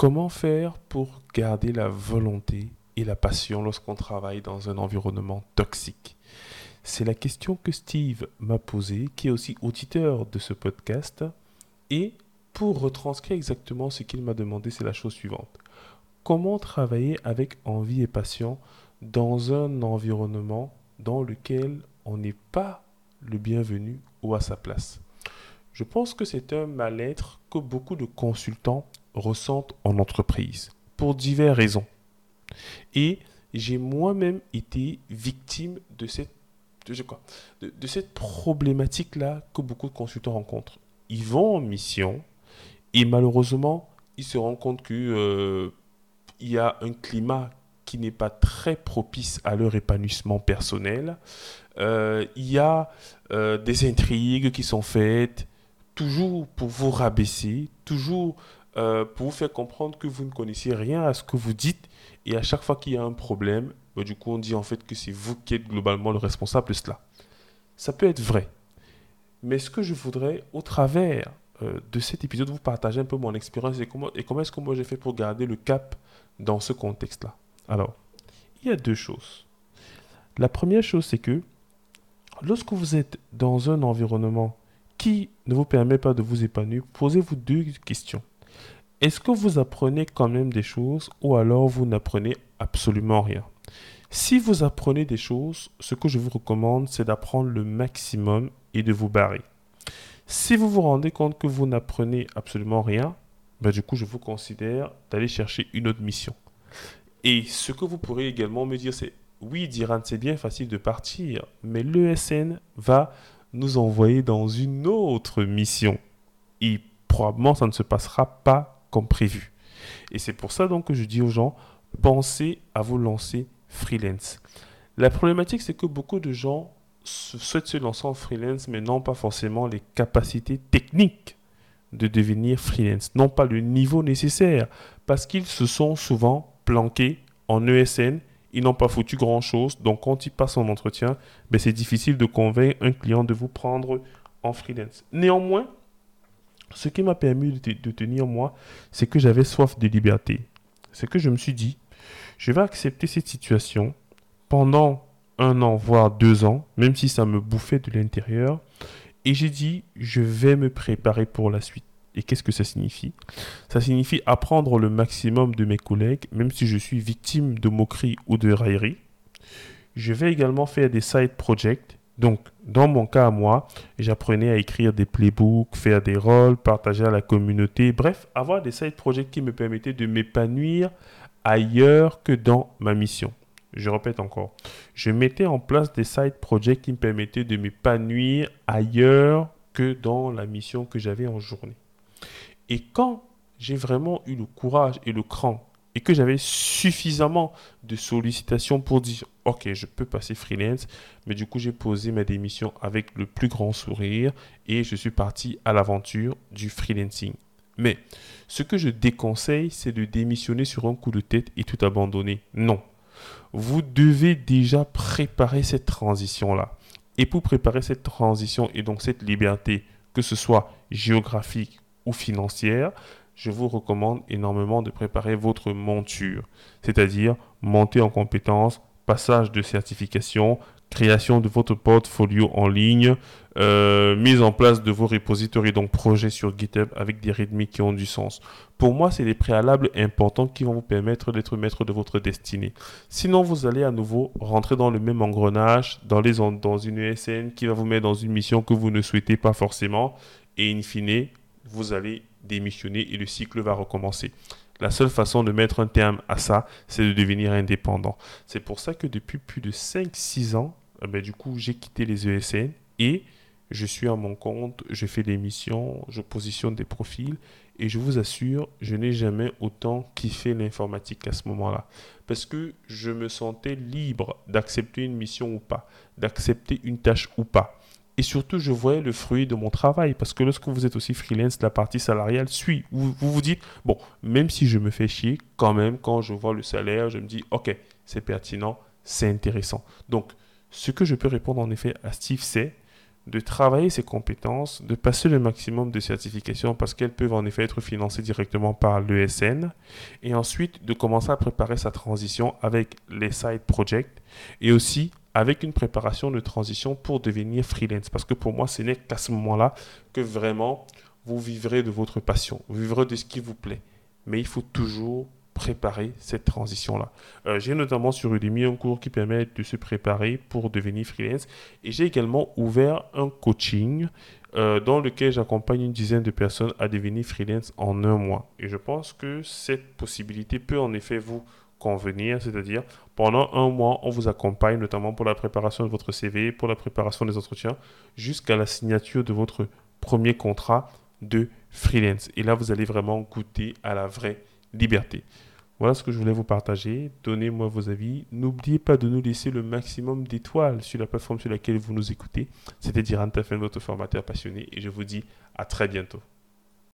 Comment faire pour garder la volonté et la passion lorsqu'on travaille dans un environnement toxique? C'est la question que Steve m'a posée, qui est aussi auditeur de ce podcast. Et pour retranscrire exactement ce qu'il m'a demandé, c'est la chose suivante. Comment travailler avec envie et passion dans un environnement dans lequel on n'est pas le bienvenu ou à sa place? Je pense que c'est un mal-être que beaucoup de consultants ressentent en entreprise pour diverses raisons. Et j'ai moi-même été victime de cette, problématique-là que beaucoup de consultants rencontrent. Ils vont en mission et malheureusement, ils se rendent compte qu'il euh, y a un climat qui n'est pas très propice à leur épanouissement personnel. Euh, il y a euh, des intrigues qui sont faites, toujours pour vous rabaisser, toujours euh, pour vous faire comprendre que vous ne connaissez rien à ce que vous dites. Et à chaque fois qu'il y a un problème, bah, du coup, on dit en fait que c'est vous qui êtes globalement le responsable de cela. Ça peut être vrai. Mais ce que je voudrais, au travers euh, de cet épisode, vous partager un peu mon expérience et comment, et comment est-ce que moi j'ai fait pour garder le cap dans ce contexte-là. Alors, il y a deux choses. La première chose, c'est que lorsque vous êtes dans un environnement qui ne vous permet pas de vous épanouir, posez-vous deux questions. Est-ce que vous apprenez quand même des choses ou alors vous n'apprenez absolument rien? Si vous apprenez des choses, ce que je vous recommande, c'est d'apprendre le maximum et de vous barrer. Si vous vous rendez compte que vous n'apprenez absolument rien, ben du coup, je vous considère d'aller chercher une autre mission. Et ce que vous pourrez également me dire, c'est oui, Diran, c'est bien facile de partir, mais l'ESN va nous envoyer dans une autre mission. Et probablement, ça ne se passera pas comme prévu. Et c'est pour ça donc que je dis aux gens, pensez à vous lancer freelance. La problématique, c'est que beaucoup de gens souhaitent se lancer en freelance, mais n'ont pas forcément les capacités techniques de devenir freelance, n'ont pas le niveau nécessaire, parce qu'ils se sont souvent planqués en ESN, ils n'ont pas foutu grand-chose, donc quand ils passent en entretien, ben c'est difficile de convaincre un client de vous prendre en freelance. Néanmoins, ce qui m'a permis de, tenir moi, c'est que j'avais soif de liberté. C'est que je me suis dit, je vais accepter cette situation pendant un an, voire deux ans, même si ça me bouffait de l'intérieur. Et j'ai dit, je vais me préparer pour la suite. Et qu'est-ce que ça signifie? Ça signifie apprendre le maximum de mes collègues, même si je suis victime de moqueries ou de railleries. Je vais également faire des side projects donc, dans mon cas à moi, j'apprenais à écrire des playbooks, faire des rôles, partager à la communauté, bref, avoir des side projects qui me permettaient de m'épanouir ailleurs que dans ma mission. Je répète encore, je mettais en place des side projects qui me permettaient de m'épanouir ailleurs que dans la mission que j'avais en journée. Et quand j'ai vraiment eu le courage et le cran et que j'avais suffisamment de sollicitations pour dire ok je peux passer freelance mais du coup j'ai posé ma démission avec le plus grand sourire et je suis parti à l'aventure du freelancing. Mais ce que je déconseille c'est de démissionner sur un coup de tête et tout abandonner. Non. Vous devez déjà préparer cette transition là et pour préparer cette transition et donc cette liberté que ce soit géographique ou financière je vous recommande énormément de préparer votre monture, c'est-à-dire monter en compétences, passage de certification, création de votre portfolio en ligne, euh, mise en place de vos repositories, donc projets sur GitHub avec des rythmes qui ont du sens. Pour moi, c'est les préalables importants qui vont vous permettre d'être maître de votre destinée. Sinon, vous allez à nouveau rentrer dans le même engrenage, dans, les, dans une ESN qui va vous mettre dans une mission que vous ne souhaitez pas forcément. Et in fine, vous allez démissionner et le cycle va recommencer. La seule façon de mettre un terme à ça, c'est de devenir indépendant. C'est pour ça que depuis plus de 5-6 ans, eh ben, du coup, j'ai quitté les ESN et je suis à mon compte, je fais des missions, je positionne des profils et je vous assure, je n'ai jamais autant kiffé l'informatique à ce moment-là. Parce que je me sentais libre d'accepter une mission ou pas, d'accepter une tâche ou pas. Et surtout, je voyais le fruit de mon travail. Parce que lorsque vous êtes aussi freelance, la partie salariale suit. Vous vous, dites, bon, même si je me fais chier, quand même, quand je vois le salaire, je me dis, ok, c'est pertinent, c'est intéressant. Donc, ce que je peux répondre en effet à Steve, c'est, de travailler ses compétences, de passer le maximum de certifications parce qu'elles peuvent en effet être financées directement par l'ESN et ensuite de commencer à préparer sa transition avec les side projects et aussi avec une préparation de transition pour devenir freelance parce que pour moi ce n'est qu'à ce moment-là que vraiment vous vivrez de votre passion, vous vivrez de ce qui vous plaît. Mais il faut toujours préparer cette transition-là. Euh, j'ai notamment sur Udemy un cours qui permet de se préparer pour devenir freelance et j'ai également ouvert un coaching euh, dans lequel j'accompagne une dizaine de personnes à devenir freelance en un mois. Et je pense que cette possibilité peut en effet vous convenir, c'est-à-dire pendant un mois, on vous accompagne notamment pour la préparation de votre CV, pour la préparation des entretiens, jusqu'à la signature de votre premier contrat de freelance. Et là, vous allez vraiment goûter à la vraie liberté. Voilà ce que je voulais vous partager. Donnez-moi vos avis. N'oubliez pas de nous laisser le maximum d'étoiles sur la plateforme sur laquelle vous nous écoutez. C'était Diran Tafen, votre formateur passionné, et je vous dis à très bientôt.